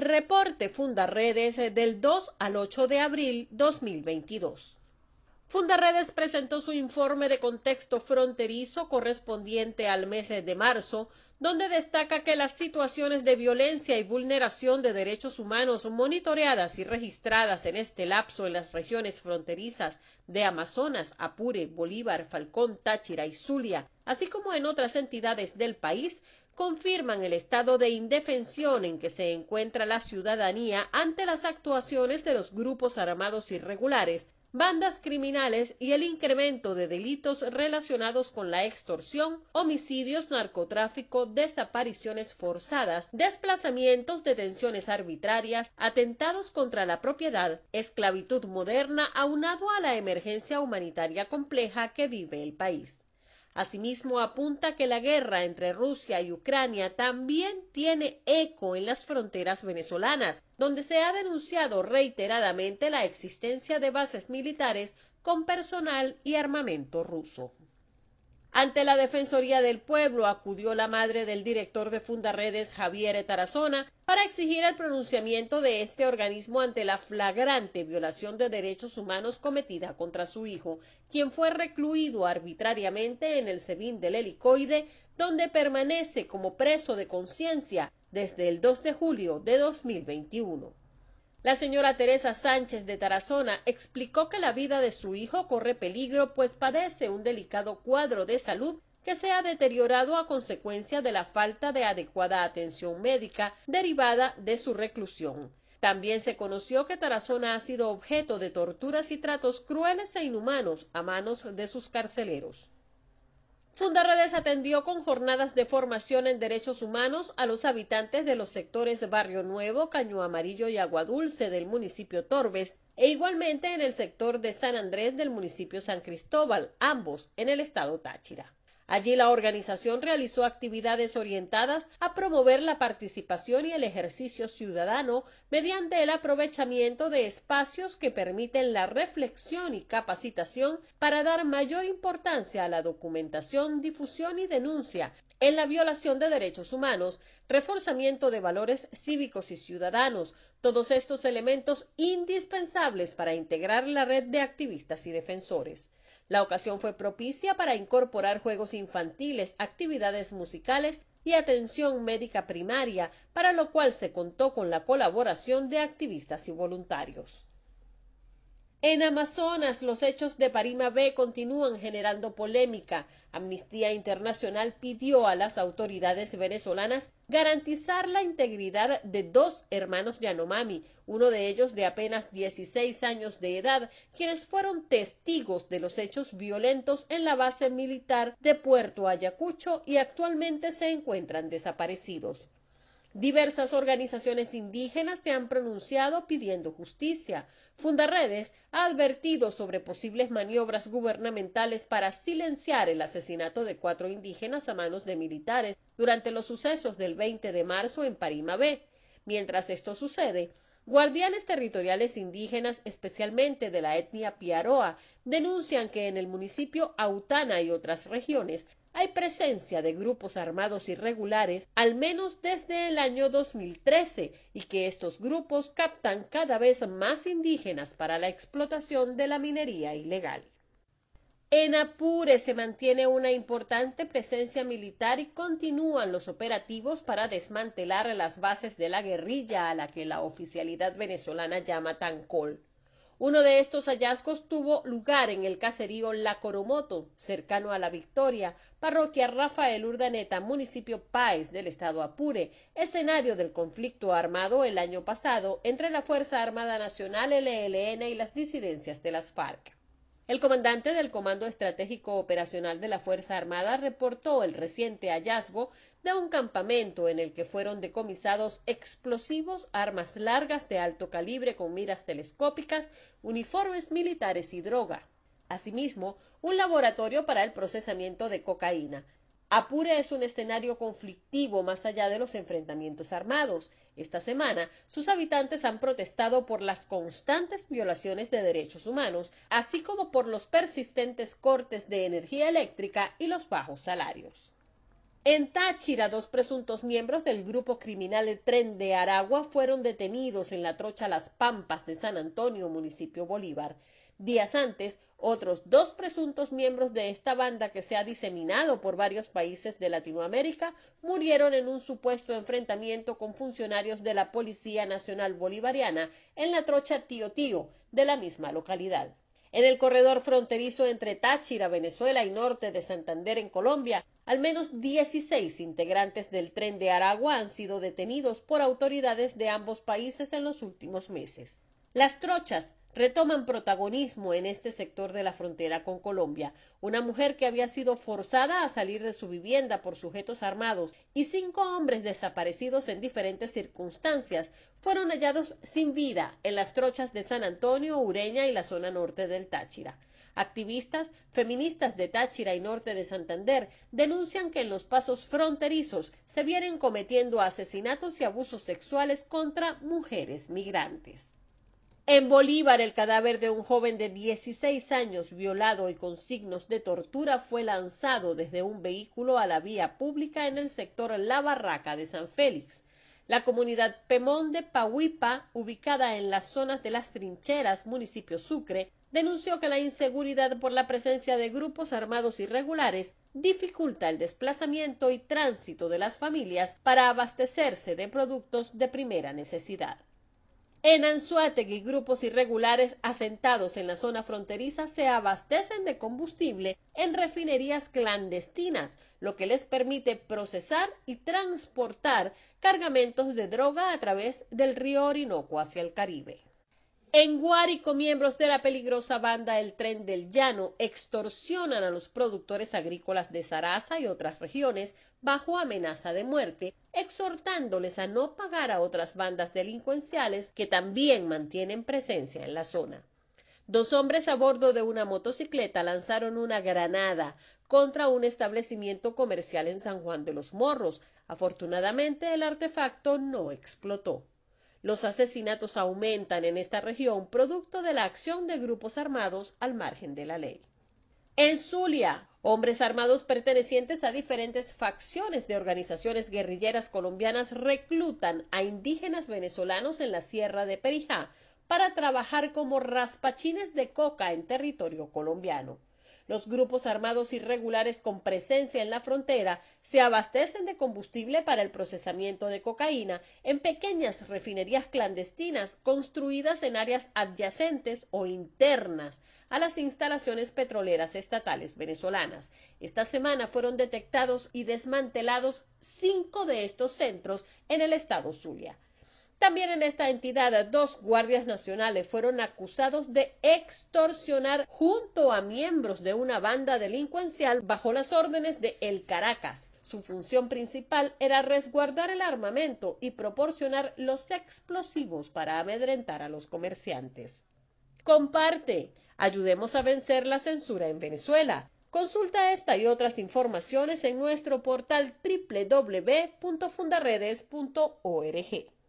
Reporte Fundarredes del 2 al 8 de abril 2022. Fundarredes presentó su informe de contexto fronterizo correspondiente al mes de marzo, donde destaca que las situaciones de violencia y vulneración de derechos humanos monitoreadas y registradas en este lapso en las regiones fronterizas de Amazonas, Apure, Bolívar, Falcón, Táchira y Zulia, así como en otras entidades del país, confirman el estado de indefensión en que se encuentra la ciudadanía ante las actuaciones de los grupos armados irregulares bandas criminales y el incremento de delitos relacionados con la extorsión, homicidios, narcotráfico, desapariciones forzadas, desplazamientos, detenciones arbitrarias, atentados contra la propiedad, esclavitud moderna aunado a la emergencia humanitaria compleja que vive el país. Asimismo, apunta que la guerra entre Rusia y Ucrania también tiene eco en las fronteras venezolanas, donde se ha denunciado reiteradamente la existencia de bases militares con personal y armamento ruso. Ante la Defensoría del Pueblo acudió la madre del director de Fundaredes, Javier Tarazona, para exigir el pronunciamiento de este organismo ante la flagrante violación de derechos humanos cometida contra su hijo, quien fue recluido arbitrariamente en el SEBIN del helicoide, donde permanece como preso de conciencia desde el 2 de julio de 2021. La señora Teresa Sánchez de Tarazona explicó que la vida de su hijo corre peligro pues padece un delicado cuadro de salud que se ha deteriorado a consecuencia de la falta de adecuada atención médica derivada de su reclusión. También se conoció que Tarazona ha sido objeto de torturas y tratos crueles e inhumanos a manos de sus carceleros. Fundarredes atendió con jornadas de formación en derechos humanos a los habitantes de los sectores Barrio Nuevo, Caño Amarillo y Agua Dulce del municipio Torbes e igualmente en el sector de San Andrés del municipio San Cristóbal, ambos en el estado Táchira. Allí la organización realizó actividades orientadas a promover la participación y el ejercicio ciudadano mediante el aprovechamiento de espacios que permiten la reflexión y capacitación para dar mayor importancia a la documentación, difusión y denuncia en la violación de derechos humanos, reforzamiento de valores cívicos y ciudadanos, todos estos elementos indispensables para integrar la red de activistas y defensores. La ocasión fue propicia para incorporar juegos infantiles, actividades musicales y atención médica primaria, para lo cual se contó con la colaboración de activistas y voluntarios. En Amazonas, los hechos de Parima B continúan generando polémica. Amnistía Internacional pidió a las autoridades venezolanas garantizar la integridad de dos hermanos Yanomami, uno de ellos de apenas 16 años de edad, quienes fueron testigos de los hechos violentos en la base militar de Puerto Ayacucho y actualmente se encuentran desaparecidos. Diversas organizaciones indígenas se han pronunciado pidiendo justicia. Fundarredes ha advertido sobre posibles maniobras gubernamentales para silenciar el asesinato de cuatro indígenas a manos de militares durante los sucesos del 20 de marzo en Parima B. Mientras esto sucede, Guardianes territoriales indígenas, especialmente de la etnia Piaroa, denuncian que en el municipio Autana y otras regiones hay presencia de grupos armados irregulares al menos desde el año 2013 y que estos grupos captan cada vez más indígenas para la explotación de la minería ilegal. En Apure se mantiene una importante presencia militar y continúan los operativos para desmantelar las bases de la guerrilla a la que la oficialidad venezolana llama Tancol. Uno de estos hallazgos tuvo lugar en el caserío La Coromoto, cercano a La Victoria, parroquia Rafael Urdaneta, municipio Páez del estado Apure, escenario del conflicto armado el año pasado entre la Fuerza Armada Nacional LLN y las disidencias de las FARC. El comandante del Comando Estratégico Operacional de la Fuerza Armada reportó el reciente hallazgo de un campamento en el que fueron decomisados explosivos, armas largas de alto calibre con miras telescópicas, uniformes militares y droga. Asimismo, un laboratorio para el procesamiento de cocaína, Apure es un escenario conflictivo más allá de los enfrentamientos armados. Esta semana, sus habitantes han protestado por las constantes violaciones de derechos humanos, así como por los persistentes cortes de energía eléctrica y los bajos salarios. En Táchira, dos presuntos miembros del grupo criminal Tren de Aragua fueron detenidos en la trocha Las Pampas de San Antonio, municipio Bolívar. Días antes, otros dos presuntos miembros de esta banda que se ha diseminado por varios países de Latinoamérica murieron en un supuesto enfrentamiento con funcionarios de la Policía Nacional Bolivariana en la trocha Tío Tío de la misma localidad. En el corredor fronterizo entre Táchira, Venezuela y norte de Santander en Colombia, al menos 16 integrantes del tren de Aragua han sido detenidos por autoridades de ambos países en los últimos meses. Las trochas retoman protagonismo en este sector de la frontera con Colombia. Una mujer que había sido forzada a salir de su vivienda por sujetos armados y cinco hombres desaparecidos en diferentes circunstancias fueron hallados sin vida en las trochas de San Antonio, Ureña y la zona norte del Táchira. Activistas feministas de Táchira y norte de Santander denuncian que en los pasos fronterizos se vienen cometiendo asesinatos y abusos sexuales contra mujeres migrantes. En Bolívar, el cadáver de un joven de 16 años violado y con signos de tortura fue lanzado desde un vehículo a la vía pública en el sector La Barraca de San Félix. La comunidad Pemón de Pahuipa, ubicada en las zonas de las trincheras, municipio Sucre, denunció que la inseguridad por la presencia de grupos armados irregulares dificulta el desplazamiento y tránsito de las familias para abastecerse de productos de primera necesidad. En Anzuategui, grupos irregulares asentados en la zona fronteriza se abastecen de combustible en refinerías clandestinas, lo que les permite procesar y transportar cargamentos de droga a través del río Orinoco hacia el Caribe. En Guárico, miembros de la peligrosa banda El Tren del Llano extorsionan a los productores agrícolas de Sarasa y otras regiones bajo amenaza de muerte, exhortándoles a no pagar a otras bandas delincuenciales que también mantienen presencia en la zona. Dos hombres a bordo de una motocicleta lanzaron una granada contra un establecimiento comercial en San Juan de los Morros. Afortunadamente el artefacto no explotó. Los asesinatos aumentan en esta región producto de la acción de grupos armados al margen de la ley. En Zulia, hombres armados pertenecientes a diferentes facciones de organizaciones guerrilleras colombianas reclutan a indígenas venezolanos en la Sierra de Perijá para trabajar como raspachines de coca en territorio colombiano. Los grupos armados irregulares con presencia en la frontera se abastecen de combustible para el procesamiento de cocaína en pequeñas refinerías clandestinas construidas en áreas adyacentes o internas a las instalaciones petroleras estatales venezolanas. Esta semana fueron detectados y desmantelados cinco de estos centros en el estado Zulia. También en esta entidad dos guardias nacionales fueron acusados de extorsionar junto a miembros de una banda delincuencial bajo las órdenes de El Caracas. Su función principal era resguardar el armamento y proporcionar los explosivos para amedrentar a los comerciantes. Comparte. Ayudemos a vencer la censura en Venezuela. Consulta esta y otras informaciones en nuestro portal www.fundaredes.org.